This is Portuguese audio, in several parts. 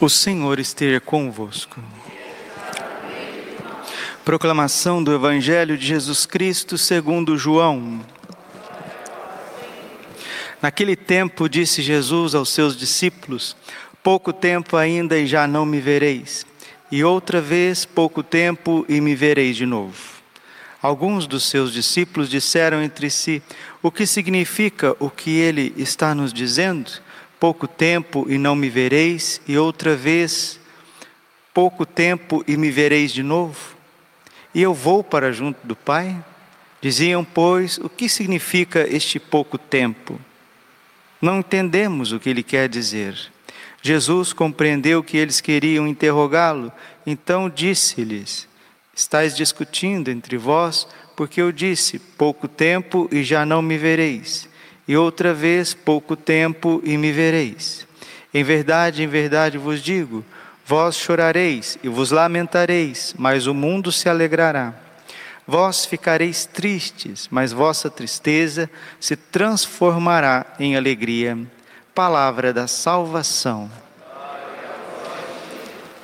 O Senhor esteja convosco. Proclamação do Evangelho de Jesus Cristo segundo João. Naquele tempo disse Jesus aos seus discípulos: Pouco tempo ainda e já não me vereis, e outra vez pouco tempo e me vereis de novo. Alguns dos seus discípulos disseram entre si: O que significa o que ele está nos dizendo? Pouco tempo e não me vereis, e outra vez, pouco tempo e me vereis de novo? E eu vou para junto do Pai? Diziam, pois, o que significa este pouco tempo? Não entendemos o que ele quer dizer. Jesus compreendeu que eles queriam interrogá-lo, então disse-lhes: Estais discutindo entre vós, porque eu disse: pouco tempo e já não me vereis e outra vez pouco tempo e me vereis. Em verdade, em verdade vos digo: vós chorareis e vos lamentareis, mas o mundo se alegrará. Vós ficareis tristes, mas vossa tristeza se transformará em alegria. Palavra da salvação.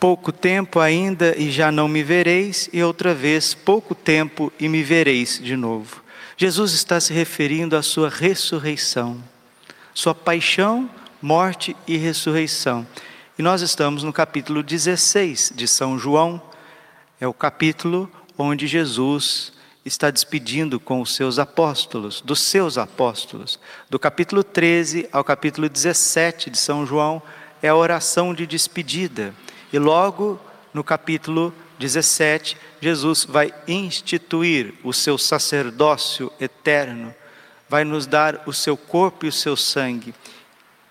Pouco tempo ainda e já não me vereis, e outra vez pouco tempo e me vereis de novo. Jesus está se referindo à sua ressurreição, sua paixão, morte e ressurreição. E nós estamos no capítulo 16 de São João, é o capítulo onde Jesus está despedindo com os seus apóstolos, dos seus apóstolos. Do capítulo 13 ao capítulo 17 de São João é a oração de despedida. E logo no capítulo 17, Jesus vai instituir o seu sacerdócio eterno, vai nos dar o seu corpo e o seu sangue.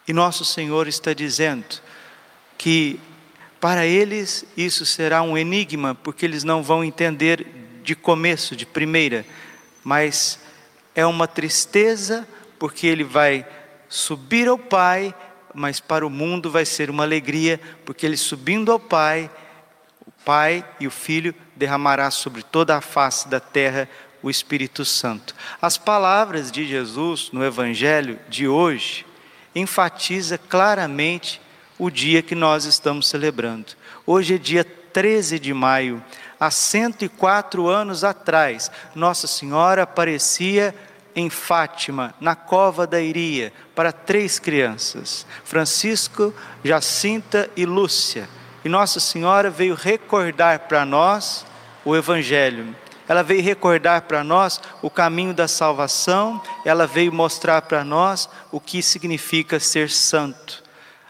E nosso Senhor está dizendo que para eles isso será um enigma, porque eles não vão entender de começo, de primeira, mas é uma tristeza, porque ele vai subir ao Pai mas para o mundo vai ser uma alegria, porque ele subindo ao Pai, o Pai e o Filho derramará sobre toda a face da terra o Espírito Santo. As palavras de Jesus no evangelho de hoje enfatiza claramente o dia que nós estamos celebrando. Hoje é dia 13 de maio, há 104 anos atrás, Nossa Senhora aparecia em Fátima, na cova da Iria, para três crianças: Francisco, Jacinta e Lúcia. E Nossa Senhora veio recordar para nós o Evangelho. Ela veio recordar para nós o caminho da salvação, ela veio mostrar para nós o que significa ser santo.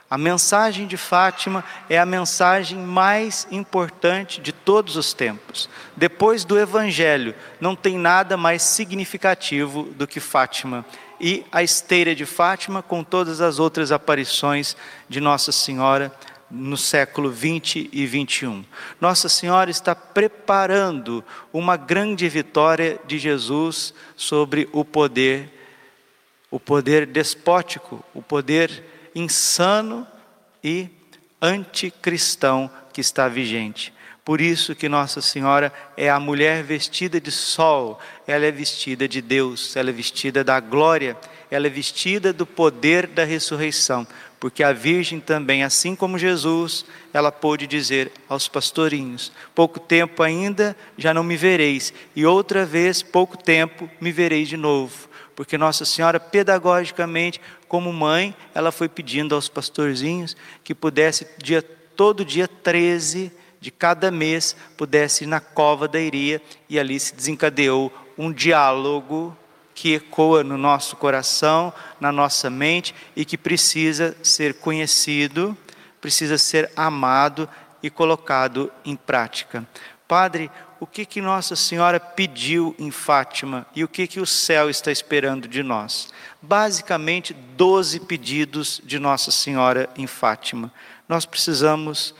A mensagem de Fátima é a mensagem mais importante de todos os tempos. Depois do Evangelho, não tem nada mais significativo do que Fátima. E a esteira de Fátima, com todas as outras aparições de Nossa Senhora no século 20 e 21. Nossa Senhora está preparando uma grande vitória de Jesus sobre o poder, o poder despótico, o poder insano e anticristão que está vigente. Por isso que Nossa Senhora é a mulher vestida de sol, ela é vestida de Deus, ela é vestida da glória, ela é vestida do poder da ressurreição, porque a Virgem também, assim como Jesus, ela pôde dizer aos pastorinhos: pouco tempo ainda já não me vereis, e outra vez, pouco tempo, me vereis de novo porque Nossa Senhora, pedagogicamente, como mãe, ela foi pedindo aos pastorzinhos que pudesse, dia, todo dia 13 de cada mês, pudesse ir na cova da Iria, e ali se desencadeou um diálogo que ecoa no nosso coração, na nossa mente e que precisa ser conhecido, precisa ser amado e colocado em prática. Padre, o que que Nossa Senhora pediu em Fátima e o que que o céu está esperando de nós? Basicamente, 12 pedidos de Nossa Senhora em Fátima. Nós precisamos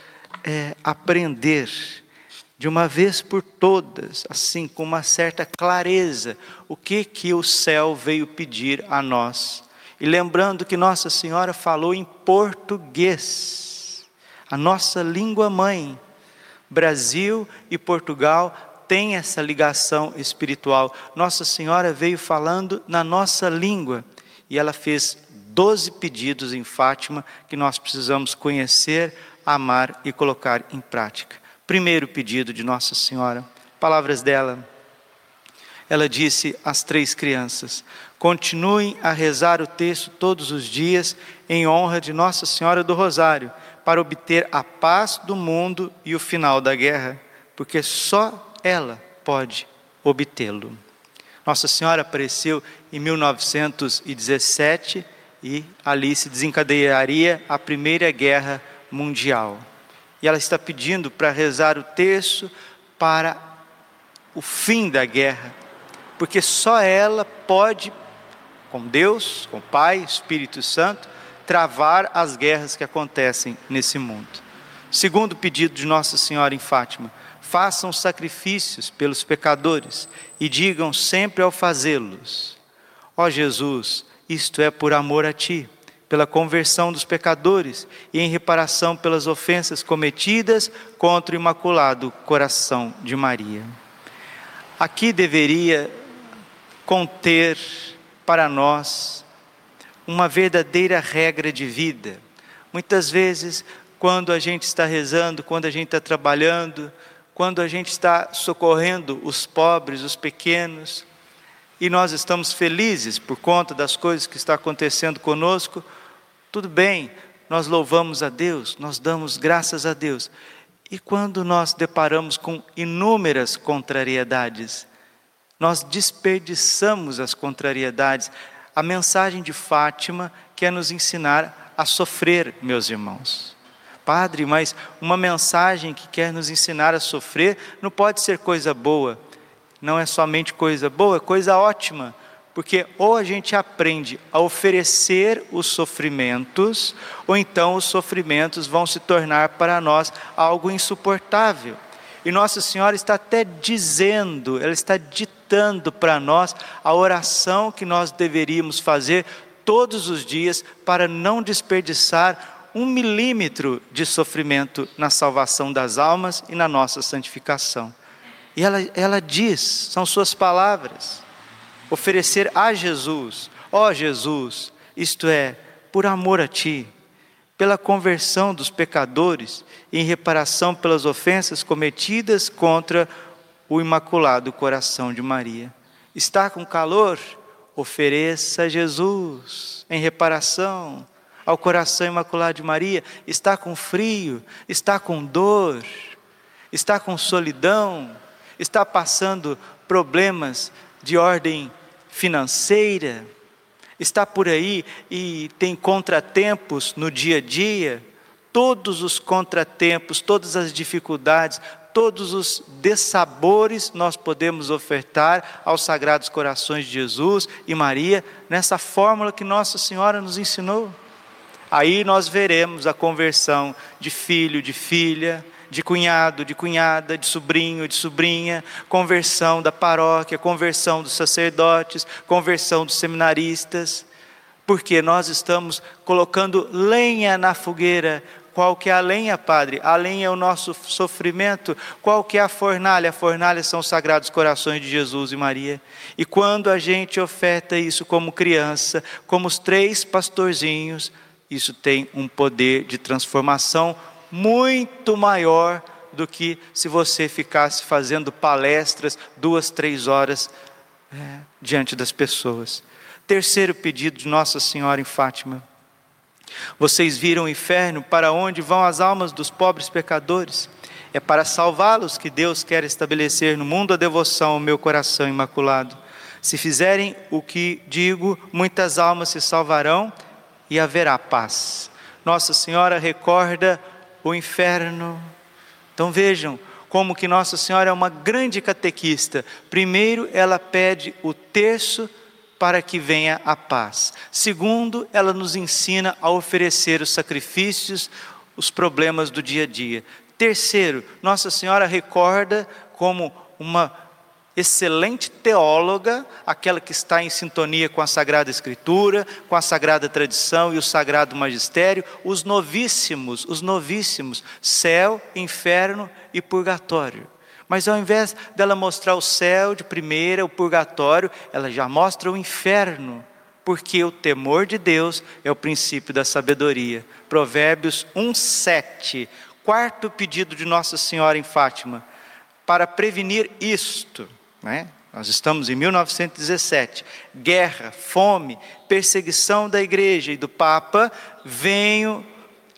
é, aprender de uma vez por todas, assim, com uma certa clareza, o que que o céu veio pedir a nós. E lembrando que Nossa Senhora falou em português, a nossa língua mãe. Brasil e Portugal têm essa ligação espiritual. Nossa Senhora veio falando na nossa língua e ela fez doze pedidos em Fátima que nós precisamos conhecer, amar e colocar em prática. Primeiro pedido de Nossa Senhora, palavras dela. Ela disse às três crianças: continuem a rezar o texto todos os dias em honra de Nossa Senhora do Rosário, para obter a paz do mundo e o final da guerra, porque só ela pode obtê-lo. Nossa Senhora apareceu em 1917 e ali se desencadearia a Primeira Guerra Mundial. E ela está pedindo para rezar o texto para o fim da guerra, porque só ela pode, com Deus, com o Pai, Espírito Santo, travar as guerras que acontecem nesse mundo. Segundo pedido de Nossa Senhora em Fátima, façam sacrifícios pelos pecadores e digam sempre ao fazê-los: Ó oh Jesus, isto é por amor a ti pela conversão dos pecadores e em reparação pelas ofensas cometidas contra o imaculado coração de Maria. Aqui deveria conter para nós uma verdadeira regra de vida. Muitas vezes, quando a gente está rezando, quando a gente está trabalhando, quando a gente está socorrendo os pobres, os pequenos, e nós estamos felizes por conta das coisas que está acontecendo conosco, tudo bem, nós louvamos a Deus, nós damos graças a Deus. E quando nós deparamos com inúmeras contrariedades, nós desperdiçamos as contrariedades. A mensagem de Fátima quer nos ensinar a sofrer, meus irmãos. Padre, mas uma mensagem que quer nos ensinar a sofrer não pode ser coisa boa. Não é somente coisa boa, é coisa ótima porque ou a gente aprende a oferecer os sofrimentos, ou então os sofrimentos vão se tornar para nós algo insuportável. E Nossa Senhora está até dizendo, ela está ditando para nós a oração que nós deveríamos fazer todos os dias para não desperdiçar um milímetro de sofrimento na salvação das almas e na nossa santificação. E ela, ela diz, são suas palavras oferecer a Jesus, ó oh Jesus, isto é, por amor a Ti, pela conversão dos pecadores em reparação pelas ofensas cometidas contra o Imaculado Coração de Maria. Está com calor? Ofereça a Jesus em reparação ao coração imaculado de Maria. Está com frio? Está com dor? Está com solidão? Está passando problemas de ordem financeira, está por aí e tem contratempos no dia a dia, todos os contratempos, todas as dificuldades, todos os dessabores nós podemos ofertar aos sagrados corações de Jesus e Maria nessa fórmula que Nossa Senhora nos ensinou. Aí nós veremos a conversão de filho, de filha, de cunhado, de cunhada, de sobrinho, de sobrinha, conversão da paróquia, conversão dos sacerdotes, conversão dos seminaristas, porque nós estamos colocando lenha na fogueira. Qual que é a lenha, Padre? A lenha é o nosso sofrimento. Qual que é a fornalha? A fornalha são os sagrados corações de Jesus e Maria. E quando a gente oferta isso como criança, como os três pastorzinhos, isso tem um poder de transformação muito maior do que se você ficasse fazendo palestras duas, três horas é, diante das pessoas. Terceiro pedido de Nossa Senhora em Fátima. Vocês viram o inferno para onde vão as almas dos pobres pecadores? É para salvá-los que Deus quer estabelecer no mundo a devoção ao meu coração imaculado. Se fizerem o que digo, muitas almas se salvarão e haverá paz. Nossa Senhora recorda o inferno. Então vejam, como que Nossa Senhora é uma grande catequista. Primeiro, ela pede o terço para que venha a paz. Segundo, ela nos ensina a oferecer os sacrifícios, os problemas do dia a dia. Terceiro, Nossa Senhora recorda como uma excelente teóloga, aquela que está em sintonia com a Sagrada Escritura, com a Sagrada Tradição e o Sagrado Magistério, os novíssimos, os novíssimos, céu, inferno e purgatório. Mas ao invés dela mostrar o céu de primeira, o purgatório, ela já mostra o inferno, porque o temor de Deus é o princípio da sabedoria. Provérbios 1:7, quarto pedido de Nossa Senhora em Fátima, para prevenir isto, né? Nós estamos em 1917. Guerra, fome, perseguição da igreja e do Papa. Venho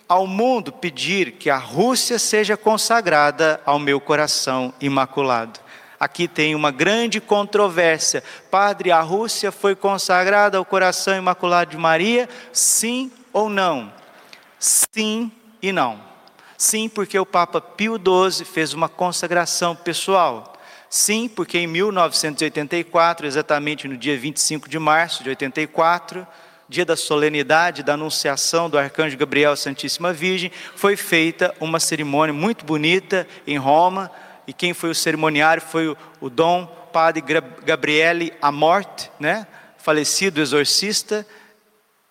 ao mundo pedir que a Rússia seja consagrada ao meu coração imaculado. Aqui tem uma grande controvérsia. Padre, a Rússia foi consagrada ao coração imaculado de Maria? Sim ou não? Sim e não. Sim, porque o Papa Pio XII fez uma consagração pessoal. Sim, porque em 1984, exatamente no dia 25 de março de 84, dia da solenidade da anunciação do arcanjo Gabriel à Santíssima Virgem, foi feita uma cerimônia muito bonita em Roma, e quem foi o cerimoniário foi o, o Dom Padre Gabriele Amorte, né? falecido exorcista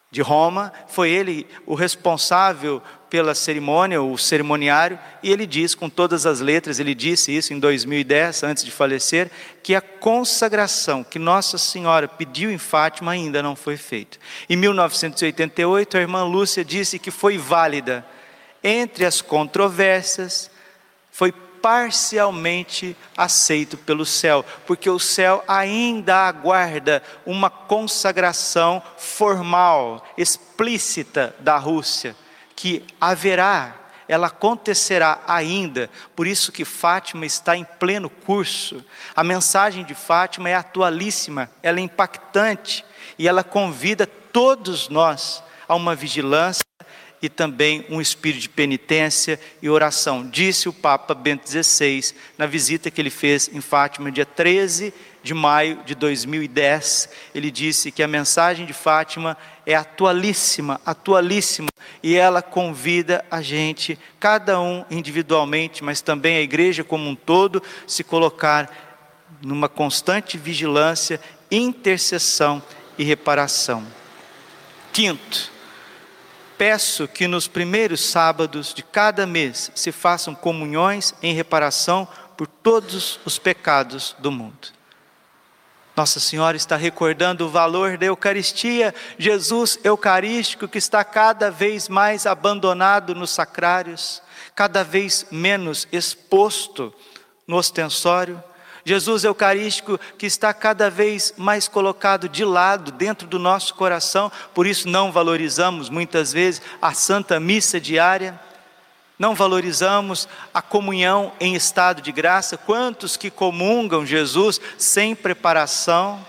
de Roma, foi ele o responsável pela cerimônia, o cerimoniário, e ele diz com todas as letras, ele disse isso em 2010, antes de falecer, que a consagração que Nossa Senhora pediu em Fátima ainda não foi feita. Em 1988, a irmã Lúcia disse que foi válida. Entre as controvérsias, foi parcialmente aceito pelo céu, porque o céu ainda aguarda uma consagração formal, explícita da Rússia que haverá, ela acontecerá ainda, por isso que Fátima está em pleno curso. A mensagem de Fátima é atualíssima, ela é impactante e ela convida todos nós a uma vigilância e também um espírito de penitência e oração. Disse o Papa Bento XVI na visita que ele fez em Fátima, dia 13 de maio de 2010. Ele disse que a mensagem de Fátima é atualíssima, atualíssima, e ela convida a gente, cada um individualmente, mas também a igreja como um todo, se colocar numa constante vigilância, intercessão e reparação. Quinto, peço que nos primeiros sábados de cada mês se façam comunhões em reparação por todos os pecados do mundo. Nossa Senhora está recordando o valor da Eucaristia, Jesus Eucarístico que está cada vez mais abandonado nos sacrários, cada vez menos exposto no ostensório. Jesus Eucarístico que está cada vez mais colocado de lado dentro do nosso coração, por isso não valorizamos muitas vezes a Santa Missa diária não valorizamos a comunhão em estado de graça. Quantos que comungam Jesus sem preparação,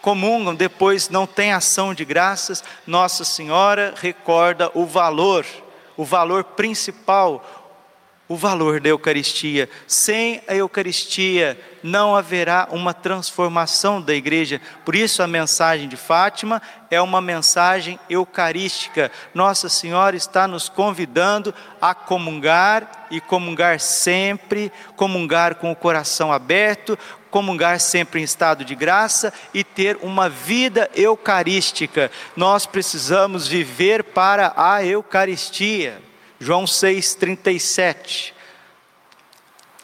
comungam, depois não tem ação de graças? Nossa Senhora recorda o valor, o valor principal, o valor da Eucaristia. Sem a Eucaristia não haverá uma transformação da igreja. Por isso a mensagem de Fátima é uma mensagem eucarística. Nossa Senhora está nos convidando a comungar e comungar sempre, comungar com o coração aberto, comungar sempre em estado de graça e ter uma vida eucarística. Nós precisamos viver para a Eucaristia. João 6,37.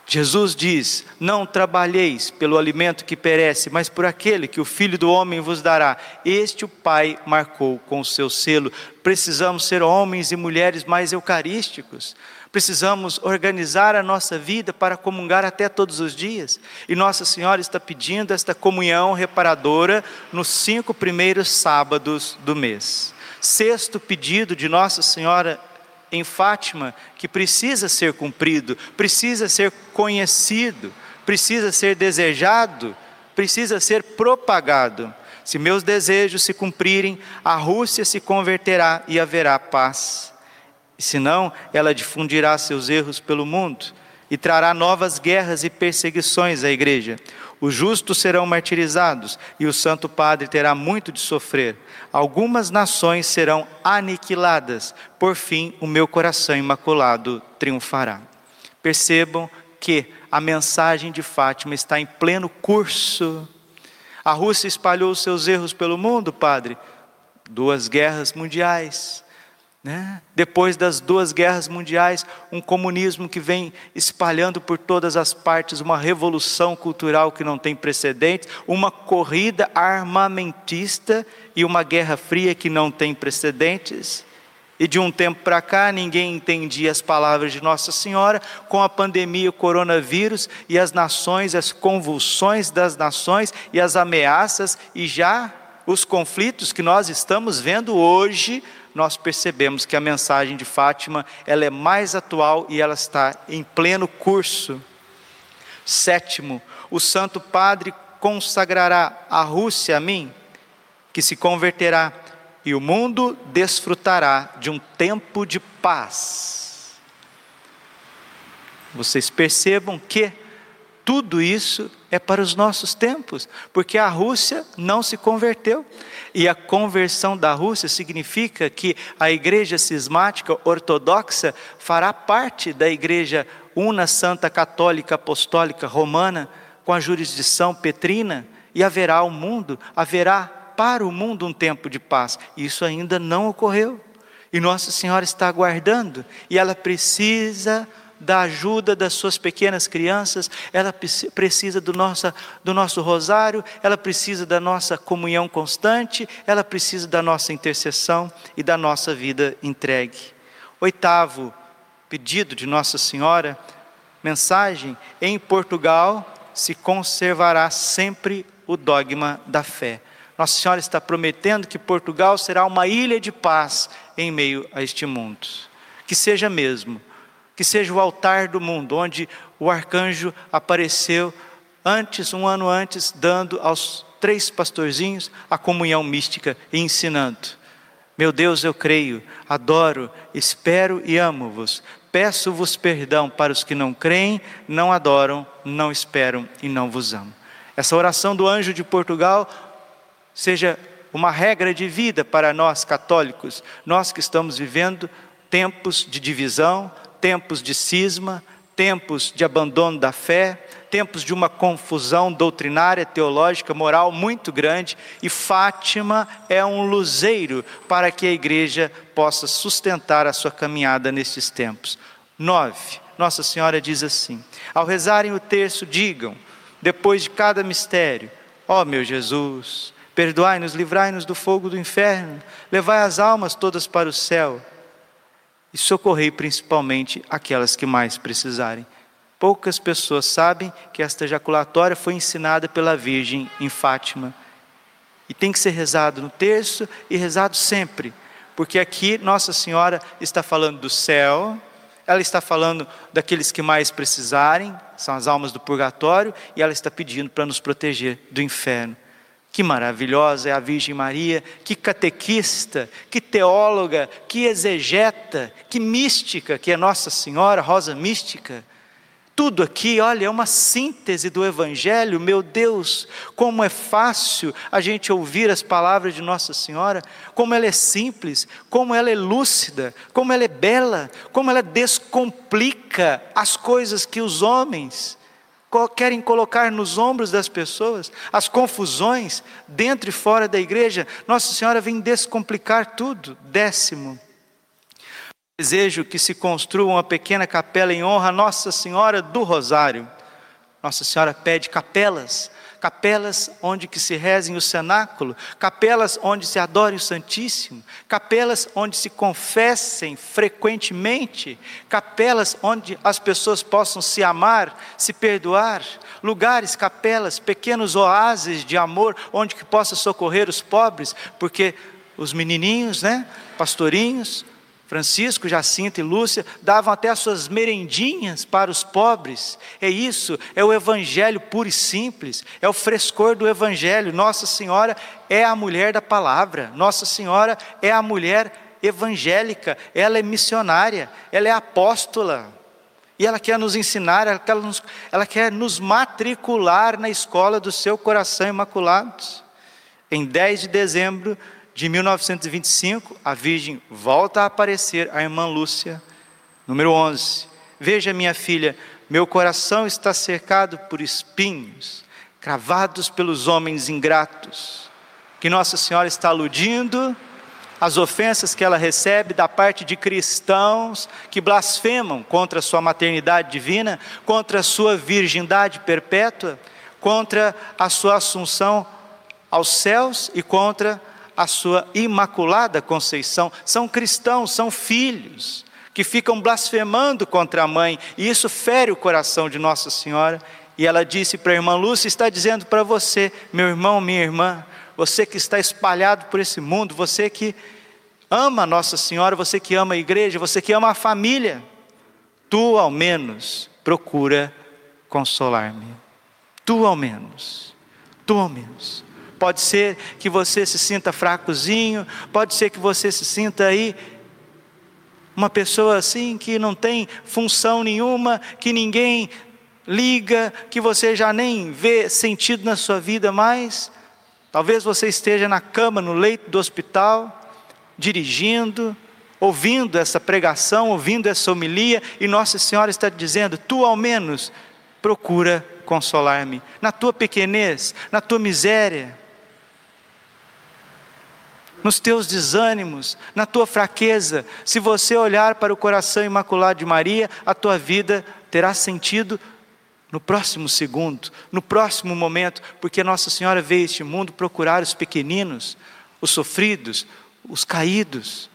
Jesus diz: Não trabalheis pelo alimento que perece, mas por aquele que o Filho do Homem vos dará. Este o Pai marcou com o seu selo. Precisamos ser homens e mulheres mais eucarísticos. Precisamos organizar a nossa vida para comungar até todos os dias. E Nossa Senhora está pedindo esta comunhão reparadora nos cinco primeiros sábados do mês. Sexto pedido de Nossa Senhora em Fátima que precisa ser cumprido, precisa ser conhecido, precisa ser desejado, precisa ser propagado. Se meus desejos se cumprirem, a Rússia se converterá e haverá paz. E senão, ela difundirá seus erros pelo mundo. e trará novas guerras e perseguições à igreja. Os justos serão martirizados e o Santo Padre terá muito de sofrer. Algumas nações serão aniquiladas. Por fim, o meu coração imaculado triunfará. Percebam que a mensagem de Fátima está em pleno curso. A Rússia espalhou seus erros pelo mundo, padre. Duas guerras mundiais né? Depois das duas guerras mundiais, um comunismo que vem espalhando por todas as partes, uma revolução cultural que não tem precedentes, uma corrida armamentista e uma guerra fria que não tem precedentes. E de um tempo para cá, ninguém entendia as palavras de Nossa Senhora, com a pandemia, o coronavírus e as nações, as convulsões das nações e as ameaças, e já os conflitos que nós estamos vendo hoje nós percebemos que a mensagem de Fátima ela é mais atual e ela está em pleno curso. Sétimo, o Santo Padre consagrará a Rússia a mim, que se converterá, e o mundo desfrutará de um tempo de paz. Vocês percebam que tudo isso é para os nossos tempos, porque a Rússia não se converteu. E a conversão da Rússia significa que a igreja cismática ortodoxa fará parte da igreja una santa católica apostólica romana com a jurisdição petrina e haverá o mundo, haverá para o mundo um tempo de paz. Isso ainda não ocorreu. E Nossa Senhora está aguardando e ela precisa da ajuda das suas pequenas crianças, ela precisa do nosso, do nosso rosário, ela precisa da nossa comunhão constante, ela precisa da nossa intercessão e da nossa vida entregue. Oitavo pedido de Nossa Senhora, mensagem: em Portugal se conservará sempre o dogma da fé. Nossa Senhora está prometendo que Portugal será uma ilha de paz em meio a este mundo. Que seja mesmo que seja o altar do mundo, onde o arcanjo apareceu antes, um ano antes, dando aos três pastorzinhos a comunhão mística e ensinando. Meu Deus, eu creio, adoro, espero e amo-vos. Peço-vos perdão para os que não creem, não adoram, não esperam e não vos amam. Essa oração do anjo de Portugal seja uma regra de vida para nós católicos, nós que estamos vivendo tempos de divisão, tempos de cisma, tempos de abandono da fé, tempos de uma confusão doutrinária, teológica, moral muito grande, e Fátima é um luzeiro para que a igreja possa sustentar a sua caminhada nestes tempos. Nove, Nossa Senhora diz assim: ao rezarem o terço, digam, depois de cada mistério, ó oh, meu Jesus, perdoai-nos, livrai-nos do fogo do inferno, levai as almas todas para o céu e socorrei principalmente aquelas que mais precisarem. Poucas pessoas sabem que esta ejaculatória foi ensinada pela Virgem em Fátima. E tem que ser rezado no terço e rezado sempre, porque aqui Nossa Senhora está falando do céu, ela está falando daqueles que mais precisarem, são as almas do purgatório, e ela está pedindo para nos proteger do inferno. Que maravilhosa é a Virgem Maria, que catequista, que teóloga, que exegeta, que mística, que é Nossa Senhora, Rosa Mística. Tudo aqui, olha, é uma síntese do Evangelho, meu Deus, como é fácil a gente ouvir as palavras de Nossa Senhora, como ela é simples, como ela é lúcida, como ela é bela, como ela descomplica as coisas que os homens querem colocar nos ombros das pessoas, as confusões dentro e fora da igreja. Nossa Senhora vem descomplicar tudo. Décimo. Desejo que se construa uma pequena capela em honra a Nossa Senhora do Rosário. Nossa Senhora pede capelas capelas onde que se rezem o cenáculo, capelas onde se adore o Santíssimo, capelas onde se confessem frequentemente, capelas onde as pessoas possam se amar, se perdoar, lugares, capelas, pequenos oásis de amor onde que possa socorrer os pobres, porque os menininhos, né, pastorinhos, Francisco, Jacinto e Lúcia davam até as suas merendinhas para os pobres. É isso, é o evangelho puro e simples, é o frescor do evangelho. Nossa Senhora é a mulher da palavra. Nossa Senhora é a mulher evangélica, ela é missionária, ela é apóstola. E ela quer nos ensinar, ela quer nos, ela quer nos matricular na escola do seu coração imaculado. Em 10 de dezembro de 1925, a Virgem volta a aparecer, a irmã Lúcia, número 11. Veja, minha filha, meu coração está cercado por espinhos, cravados pelos homens ingratos, que Nossa Senhora está aludindo as ofensas que ela recebe da parte de cristãos que blasfemam contra a sua maternidade divina, contra a sua virgindade perpétua, contra a sua assunção aos céus e contra a sua imaculada conceição. São cristãos, são filhos que ficam blasfemando contra a mãe, e isso fere o coração de Nossa Senhora. E ela disse para a irmã Lúcia: está dizendo para você, meu irmão, minha irmã, você que está espalhado por esse mundo, você que ama Nossa Senhora, você que ama a igreja, você que ama a família, tu ao menos procura consolar-me. Tu ao menos, tu ao menos. Pode ser que você se sinta fracozinho, pode ser que você se sinta aí uma pessoa assim que não tem função nenhuma, que ninguém liga, que você já nem vê sentido na sua vida mais. Talvez você esteja na cama, no leito do hospital, dirigindo, ouvindo essa pregação, ouvindo essa homilia, e Nossa Senhora está dizendo: Tu ao menos procura consolar-me, na tua pequenez, na tua miséria, nos teus desânimos, na tua fraqueza. Se você olhar para o coração imaculado de Maria, a tua vida terá sentido no próximo segundo, no próximo momento, porque Nossa Senhora veio este mundo procurar os pequeninos, os sofridos, os caídos,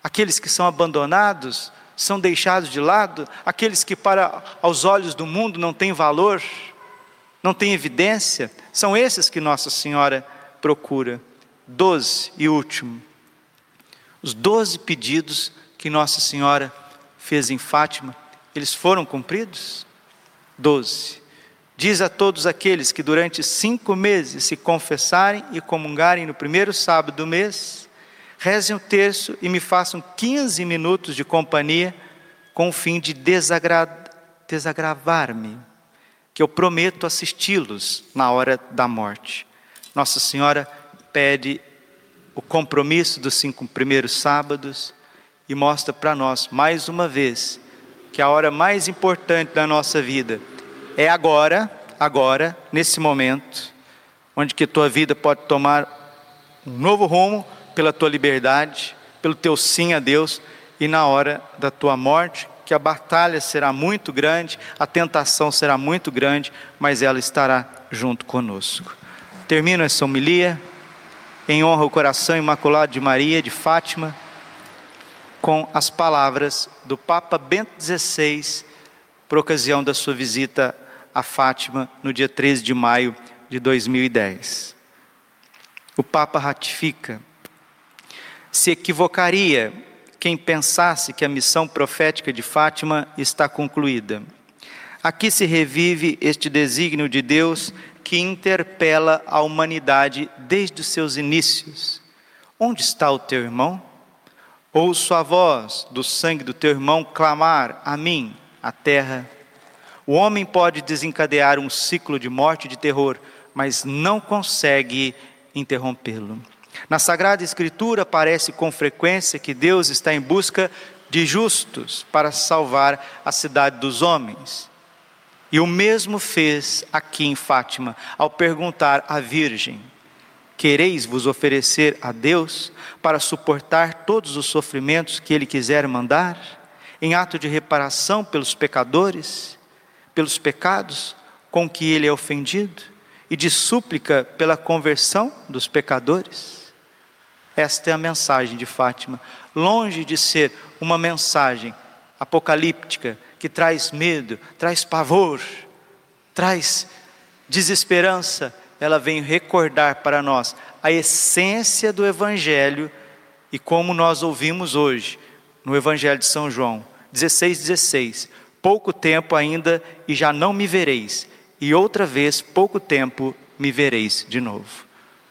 aqueles que são abandonados, são deixados de lado, aqueles que para aos olhos do mundo não têm valor, não têm evidência, são esses que Nossa Senhora procura. Doze e último, os doze pedidos que Nossa Senhora fez em Fátima, eles foram cumpridos? Doze. Diz a todos aqueles que durante cinco meses se confessarem e comungarem no primeiro sábado do mês, rezem o terço e me façam 15 minutos de companhia com o fim de desagra... desagravar-me, que eu prometo assisti-los na hora da morte. Nossa Senhora pede o compromisso dos cinco primeiros sábados e mostra para nós, mais uma vez, que a hora mais importante da nossa vida é agora, agora, nesse momento, onde que tua vida pode tomar um novo rumo, pela tua liberdade, pelo teu sim a Deus, e na hora da tua morte, que a batalha será muito grande, a tentação será muito grande, mas ela estará junto conosco. Termino essa homilia em honra ao coração imaculado de Maria de Fátima, com as palavras do Papa Bento XVI, por ocasião da sua visita a Fátima no dia 13 de maio de 2010. O Papa ratifica se equivocaria quem pensasse que a missão profética de Fátima está concluída. Aqui se revive este desígnio de Deus que interpela a humanidade desde os seus inícios. Onde está o teu irmão? Ouço a voz do sangue do teu irmão clamar a mim, a terra. O homem pode desencadear um ciclo de morte e de terror, mas não consegue interrompê-lo. Na Sagrada Escritura aparece com frequência que Deus está em busca de justos para salvar a cidade dos homens. E o mesmo fez aqui em Fátima, ao perguntar à Virgem: Quereis vos oferecer a Deus para suportar todos os sofrimentos que Ele quiser mandar, em ato de reparação pelos pecadores, pelos pecados com que Ele é ofendido, e de súplica pela conversão dos pecadores? Esta é a mensagem de Fátima. Longe de ser uma mensagem apocalíptica que traz medo, traz pavor, traz desesperança, ela vem recordar para nós a essência do Evangelho e como nós ouvimos hoje no Evangelho de São João 16, 16. Pouco tempo ainda e já não me vereis, e outra vez, pouco tempo, me vereis de novo.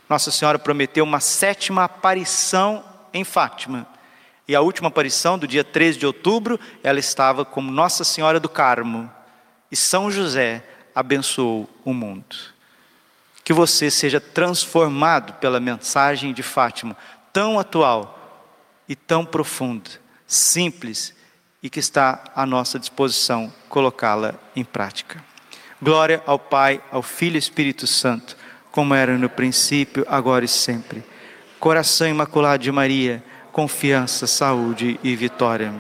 Nossa Senhora prometeu uma sétima aparição em Fátima, E a última aparição, do dia 13 de outubro, ela estava como Nossa Senhora do Carmo. E São José abençoou o mundo. Que você seja transformado pela mensagem de Fátima, tão atual e tão profunda, simples e que está à nossa disposição colocá-la em prática. Glória ao Pai, ao Filho e Espírito Santo, como era no princípio, agora e sempre. Coração imaculado de Maria, confiança, saúde e vitória.